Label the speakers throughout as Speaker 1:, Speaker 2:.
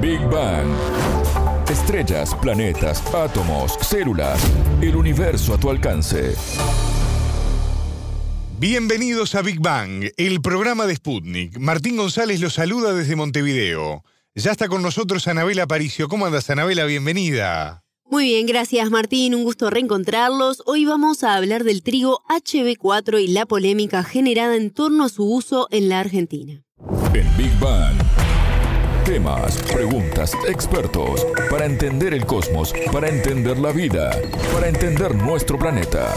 Speaker 1: Big Bang. Estrellas, planetas, átomos, células, el universo a tu alcance.
Speaker 2: Bienvenidos a Big Bang, el programa de Sputnik. Martín González los saluda desde Montevideo. Ya está con nosotros Anabela Paricio. ¿Cómo andas, Anabela? Bienvenida.
Speaker 3: Muy bien, gracias Martín, un gusto reencontrarlos. Hoy vamos a hablar del trigo HB4 y la polémica generada en torno a su uso en la Argentina.
Speaker 1: En Big Bang. Temas, preguntas, expertos, para entender el cosmos, para entender la vida, para entender nuestro planeta.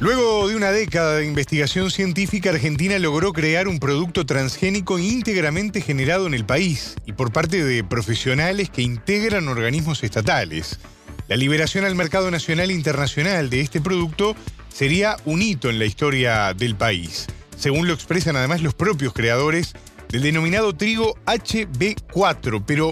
Speaker 2: Luego de una década de investigación científica, Argentina logró crear un producto transgénico íntegramente generado en el país y por parte de profesionales que integran organismos estatales. La liberación al mercado nacional e internacional de este producto sería un hito en la historia del país, según lo expresan además los propios creadores del denominado trigo HB4. Pero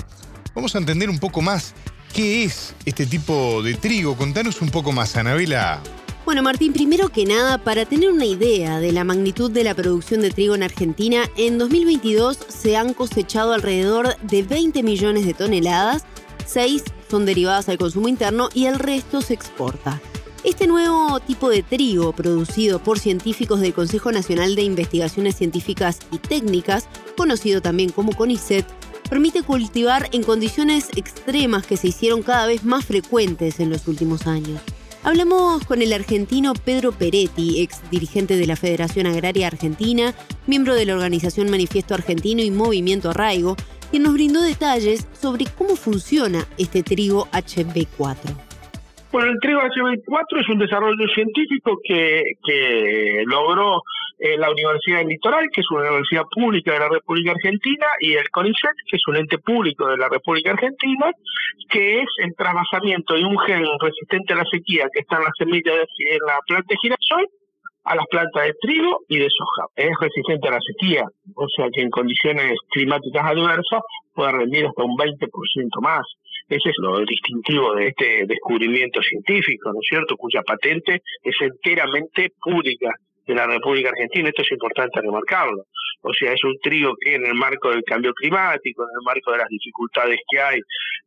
Speaker 2: vamos a entender un poco más qué es este tipo de trigo. Contanos un poco más, Anabela.
Speaker 3: Bueno, Martín, primero que nada, para tener una idea de la magnitud de la producción de trigo en Argentina, en 2022 se han cosechado alrededor de 20 millones de toneladas, 6 son derivadas al consumo interno y el resto se exporta. Este nuevo tipo de trigo, producido por científicos del Consejo Nacional de Investigaciones Científicas y Técnicas, conocido también como CONICET, permite cultivar en condiciones extremas que se hicieron cada vez más frecuentes en los últimos años. Hablamos con el argentino Pedro Peretti, ex dirigente de la Federación Agraria Argentina, miembro de la organización Manifiesto Argentino y Movimiento Arraigo, quien nos brindó detalles sobre cómo funciona este trigo HB4.
Speaker 4: Bueno, el trigo HB4 es un desarrollo científico que, logró eh, la Universidad del Litoral, que es una universidad pública de la República Argentina, y el CONICET, que es un ente público de la República Argentina, que es el trasvasamiento de un gen resistente a la sequía que está en la semilla de, la planta de girasol a las plantas de trigo y de soja. Es resistente a la sequía, o sea que en condiciones climáticas adversas puede rendir hasta un 20% más. Ese es lo distintivo de este descubrimiento científico, ¿no es cierto?, cuya patente es enteramente pública de la República Argentina, esto es importante remarcarlo. O sea, es un trigo que en el marco del cambio climático, en el marco de las dificultades que hay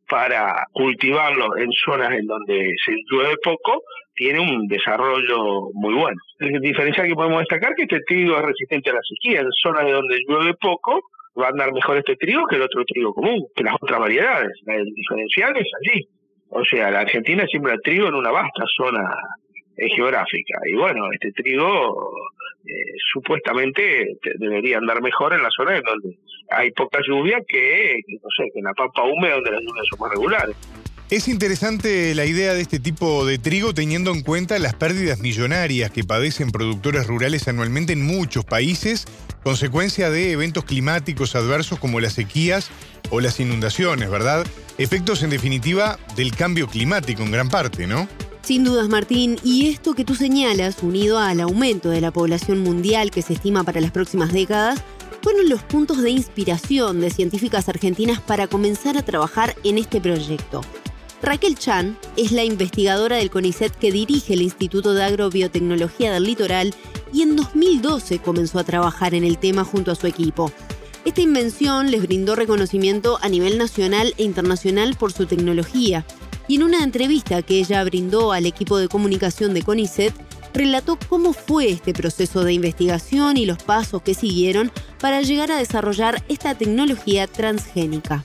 Speaker 4: para cultivarlo en zonas en donde se llueve poco, tiene un desarrollo muy bueno. La diferencia que podemos destacar es que este trigo es resistente a la sequía. En zonas de donde llueve poco, va a andar mejor este trigo que el otro trigo común, que las otras variedades. El diferencial es allí. O sea, la Argentina siembra trigo en una vasta zona geográfica. Y bueno, este trigo eh, supuestamente debería andar mejor en la zona en donde hay poca lluvia que, no sé, que en la pampa húmeda donde las lluvias son más regulares.
Speaker 2: Es interesante la idea de este tipo de trigo teniendo en cuenta las pérdidas millonarias que padecen productores rurales anualmente en muchos países, consecuencia de eventos climáticos adversos como las sequías o las inundaciones, ¿verdad? Efectos en definitiva del cambio climático en gran parte, ¿no?
Speaker 3: Sin dudas, Martín, y esto que tú señalas, unido al aumento de la población mundial que se estima para las próximas décadas, fueron los puntos de inspiración de científicas argentinas para comenzar a trabajar en este proyecto. Raquel Chan es la investigadora del CONICET que dirige el Instituto de Agrobiotecnología del Litoral y en 2012 comenzó a trabajar en el tema junto a su equipo. Esta invención les brindó reconocimiento a nivel nacional e internacional por su tecnología y en una entrevista que ella brindó al equipo de comunicación de CONICET, relató cómo fue este proceso de investigación y los pasos que siguieron para llegar a desarrollar esta tecnología transgénica.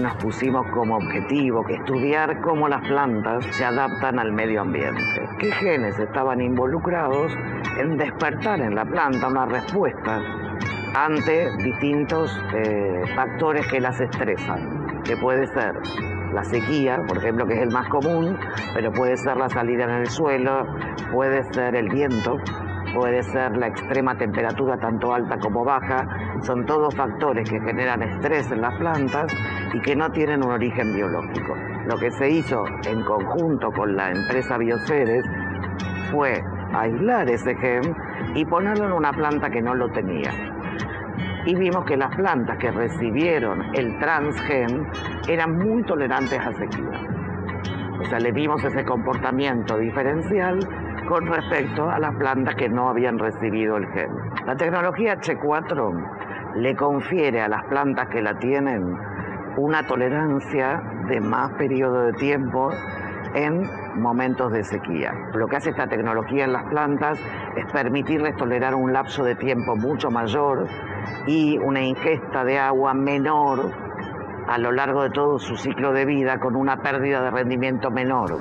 Speaker 5: Nos pusimos como objetivo que estudiar cómo las plantas se adaptan al medio ambiente. ¿Qué genes estaban involucrados en despertar en la planta una respuesta ante distintos eh, factores que las estresan? Que puede ser la sequía, por ejemplo, que es el más común, pero puede ser la salida en el suelo, puede ser el viento, puede ser la extrema temperatura tanto alta como baja, son todos factores que generan estrés en las plantas y que no tienen un origen biológico. Lo que se hizo en conjunto con la empresa Bioceres fue aislar ese gen y ponerlo en una planta que no lo tenía y vimos que las plantas que recibieron el transgen eran muy tolerantes a sequía. O sea, le vimos ese comportamiento diferencial con respecto a las plantas que no habían recibido el gen. La tecnología H4 le confiere a las plantas que la tienen una tolerancia de más periodo de tiempo en momentos de sequía. Lo que hace esta tecnología en las plantas es permitirles tolerar un lapso de tiempo mucho mayor y una ingesta de agua menor a lo largo de todo su ciclo de vida con una pérdida de rendimiento menor.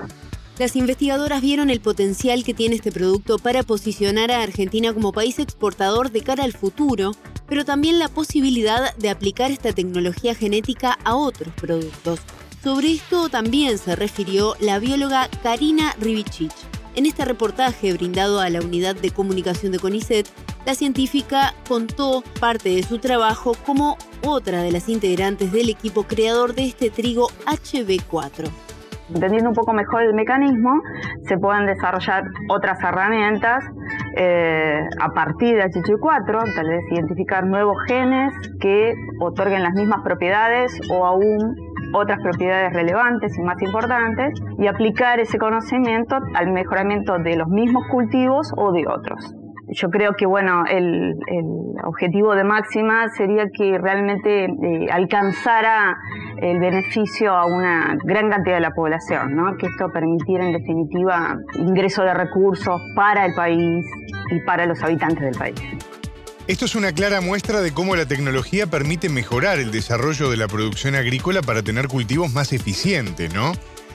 Speaker 3: Las investigadoras vieron el potencial que tiene este producto para posicionar a Argentina como país exportador de cara al futuro, pero también la posibilidad de aplicar esta tecnología genética a otros productos. Sobre esto también se refirió la bióloga Karina Rivicich. En este reportaje brindado a la Unidad de Comunicación de CONICET, la científica contó parte de su trabajo como otra de las integrantes del equipo creador de este trigo HB4.
Speaker 6: Entendiendo un poco mejor el mecanismo, se pueden desarrollar otras herramientas eh, a partir de HB4, tal vez identificar nuevos genes que otorguen las mismas propiedades o aún otras propiedades relevantes y más importantes y aplicar ese conocimiento al mejoramiento de los mismos cultivos o de otros. Yo creo que bueno, el, objetivo de máxima sería que realmente eh, alcanzara el beneficio a una gran cantidad de la población, ¿no? que esto permitiera en definitiva ingreso de recursos para el país y para los habitantes del país.
Speaker 2: Esto es una clara muestra de cómo la tecnología permite mejorar el desarrollo de la producción agrícola para tener cultivos más eficientes, ¿no?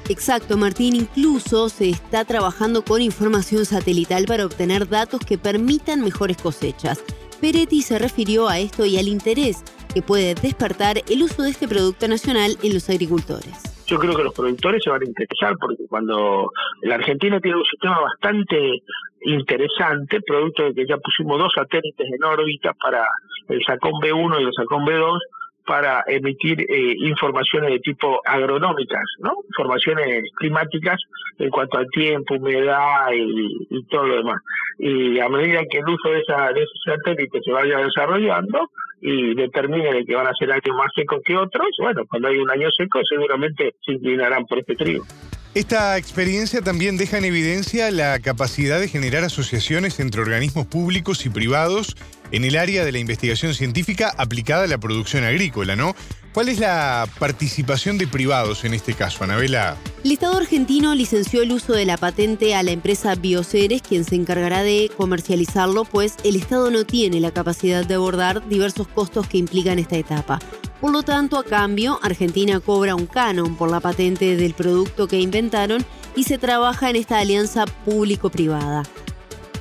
Speaker 3: Exacto, Martín. Incluso se está trabajando con información satelital para obtener datos que permitan mejores cosechas. Peretti se refirió a esto y al interés que puede despertar el uso de este producto nacional en los agricultores
Speaker 4: yo creo que los productores se van a interesar porque cuando la Argentina tiene un sistema bastante interesante, producto de que ya pusimos dos satélites en órbita para el SACOM B1 y el SACOM B2, para emitir eh, informaciones de tipo agronómicas, ¿no? Informaciones climáticas en cuanto al tiempo, humedad y, todo lo demás. Y a medida que el uso de, esa, de esos satélites se vaya desarrollando y determine de que van a ser años más secos que otros, bueno, cuando hay un año seco seguramente se inclinarán por este trigo.
Speaker 2: Esta experiencia también deja en evidencia la capacidad de generar asociaciones entre organismos públicos y privados en el área de la investigación científica aplicada a la producción agrícola, ¿no? ¿Cuál es la participación de privados en este caso, Anabela?
Speaker 3: El Estado argentino licenció el uso de la patente a la empresa Bioceres, quien se encargará de comercializarlo, pues el Estado no tiene la capacidad de abordar diversos costos que implican esta etapa. Por lo tanto, a cambio, Argentina cobra un canon por la patente del producto que inventaron y se trabaja en esta alianza público-privada.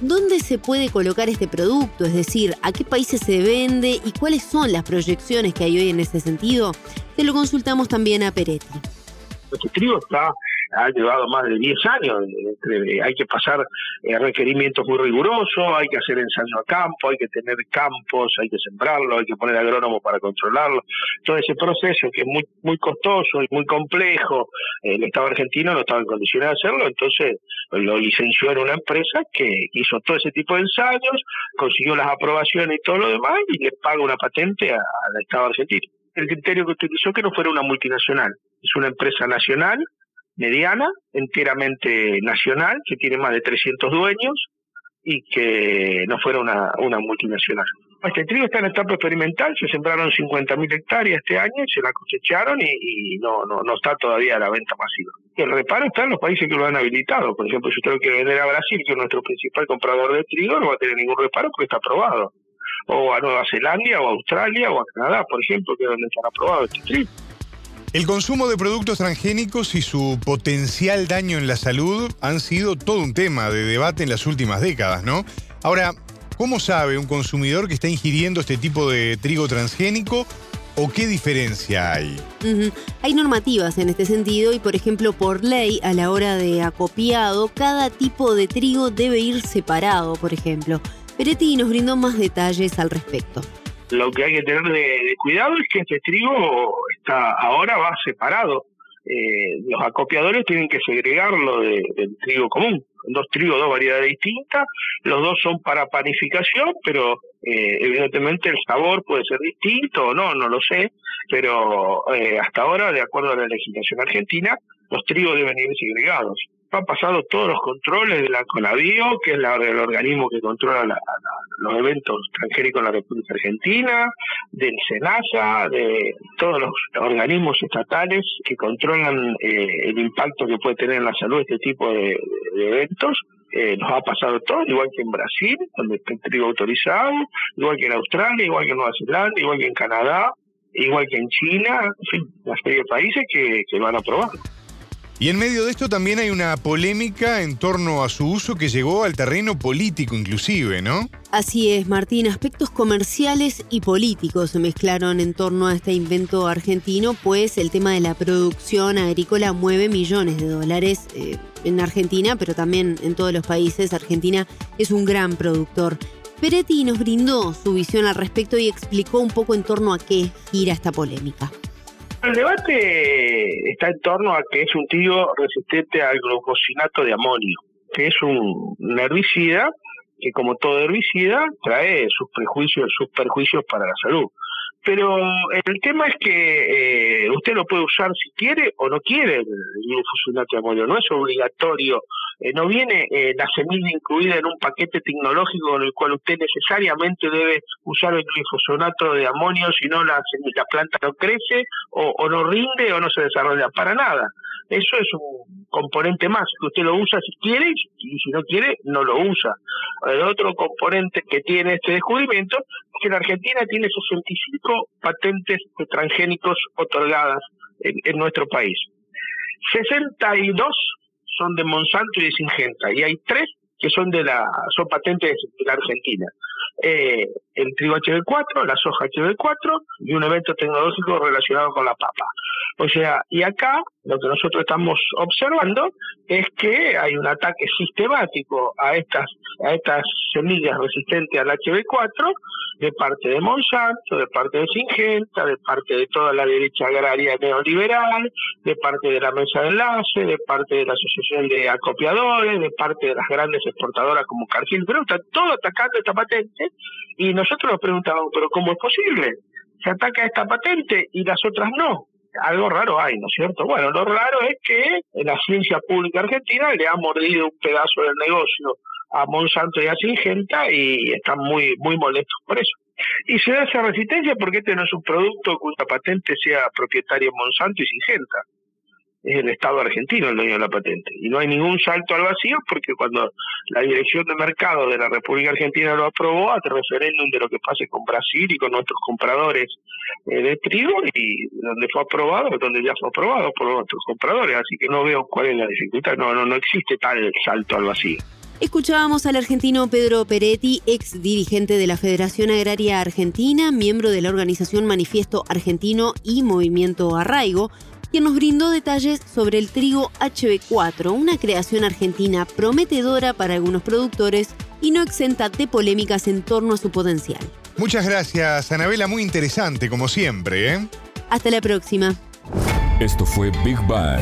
Speaker 3: ¿Dónde se puede colocar este producto? Es decir, ¿a qué países se vende y cuáles son las proyecciones que hay hoy en ese sentido? Se lo consultamos también a Peretti.
Speaker 4: Está ha llevado más de 10 años. hay que pasar eh, requerimientos muy rigurosos, hay que hacer ensayo a campo, hay que tener campos, hay que sembrarlo, hay que poner agrónomo para controlarlo. Todo ese proceso que es muy, muy costoso y muy complejo, el Estado argentino no estaba en condiciones de hacerlo, entonces lo licenció en una empresa que hizo todo ese tipo de ensayos, consiguió las aprobaciones y todo lo demás y le paga una patente al Estado argentino. El criterio que utilizó que no fuera una multinacional, es una empresa nacional mediana, enteramente nacional, que tiene más de 300 dueños y que no fuera una, una multinacional. Este trigo está en etapa experimental, se sembraron 50.000 hectáreas este año, se la cosecharon y, no, no, no está todavía a la venta masiva. El reparo está en los países que lo han habilitado. Por ejemplo, si usted lo quiere vender a Brasil, que es nuestro principal comprador de trigo, no va a tener ningún reparo porque está aprobado. O a Nueva Zelanda, o a Australia, o a Canadá, por ejemplo, que es donde están aprobados este trigo.
Speaker 2: El consumo de productos transgénicos y su potencial daño en la salud han sido todo un tema de debate en las últimas décadas, ¿no? Ahora, ¿cómo sabe un consumidor que está ingiriendo este tipo de trigo transgénico o qué diferencia hay?
Speaker 3: Hay normativas en este sentido y, por ejemplo, por ley, a la hora de acopiado, cada tipo de trigo debe ir separado, por ejemplo. Peretti nos brindó más detalles al respecto.
Speaker 4: Lo que hay que tener de, cuidado es que este trigo está ahora va separado. Eh, los acopiadores tienen que segregarlo del trigo común. Dos trigos, dos variedades distintas. Los dos son para panificación, pero eh, evidentemente el sabor puede ser distinto o no, no lo sé. Pero eh, hasta ahora, de acuerdo a la legislación argentina, los trigos deben ir segregados. Ha pasado todos los controles de la CONAVIO, que es la, el organismo que controla los eventos transgénicos en la República Argentina, del SENASA, de todos los organismos estatales que controlan eh, el impacto que puede tener en la salud este tipo de, eventos. Eh, nos ha pasado todo, igual que en Brasil, donde está el trigo autorizado, igual que en Australia, igual que en Nueva Zelanda, igual que en Canadá, igual que en China, en fin, una serie de países que, que a probar.
Speaker 2: Y en medio de esto también hay una polémica en torno a su uso que llegó al terreno político inclusive, ¿no?
Speaker 3: Así es, Martín. Aspectos comerciales y políticos se mezclaron en torno a este invento argentino, pues el tema de la producción agrícola mueve millones de dólares eh, en Argentina, pero también en todos los países. Argentina es un gran productor. Peretti nos brindó su visión al respecto y explicó un poco en torno a qué gira esta polémica.
Speaker 4: El debate está en torno a que es un trigo resistente al glucosinato de amonio, que es un herbicida que como todo herbicida trae sus prejuicios, sus perjuicios para la salud. Pero el tema es que eh, usted lo puede usar si quiere o no quiere el de amonio, no es obligatorio, eh, no viene eh, la semilla incluida en un paquete tecnológico en el cual usted necesariamente debe usar el glifosato de amonio, si no la, la planta no crece o, o no rinde o no se desarrolla para nada. Eso es un componente más que usted lo usa si quiere y si no quiere no lo usa. El otro componente que tiene este descubrimiento es que la Argentina tiene 65 patentes transgénicos otorgadas en, nuestro país. 62 son de Monsanto y de Singenta y hay tres que son de la son patentes de la Argentina. Eh, el trigo HB4, la soja HB4 y un evento tecnológico relacionado con la papa. O sea, y acá lo que nosotros estamos observando es que hay un ataque sistemático a estas, a estas semillas resistentes al HB4 de parte de Monsanto, de parte de Singenta, de parte de toda la derecha agraria neoliberal, de parte de la mesa de enlace, de parte de la asociación de acopiadores, de parte de las grandes exportadoras como Cargill, pero está todo atacando esta patente y nosotros nos preguntamos, pero ¿cómo es posible? Se ataca esta patente y las otras no. Algo raro hay, ¿no es cierto? Bueno, lo raro es que la ciencia pública argentina le ha mordido un pedazo del negocio a Monsanto y a Singenta y están muy, muy molestos por eso. Y se da esa resistencia porque este no es un producto cuya patente sea propietario Monsanto y Singenta es el Estado argentino el dueño de la patente. Y no hay ningún salto al vacío porque cuando la Dirección de Mercado de la República Argentina lo aprobó, a referéndum de lo que pase con Brasil y con nuestros compradores eh, de trigo, y donde fue aprobado, donde ya fue aprobado por nuestros compradores. Así que no veo cuál es la dificultad. No, no, no existe tal salto al vacío.
Speaker 3: Escuchábamos al argentino Pedro Peretti, ex dirigente de la Federación Agraria Argentina, miembro de la organización Manifiesto Argentino y Movimiento Arraigo, quien nos brindó detalles sobre el trigo HB4, una creación argentina prometedora para algunos productores y no exenta de polémicas en torno a su potencial.
Speaker 2: Muchas gracias, Anabela, muy interesante como siempre. ¿eh?
Speaker 3: Hasta la próxima.
Speaker 1: Esto fue Big Bang.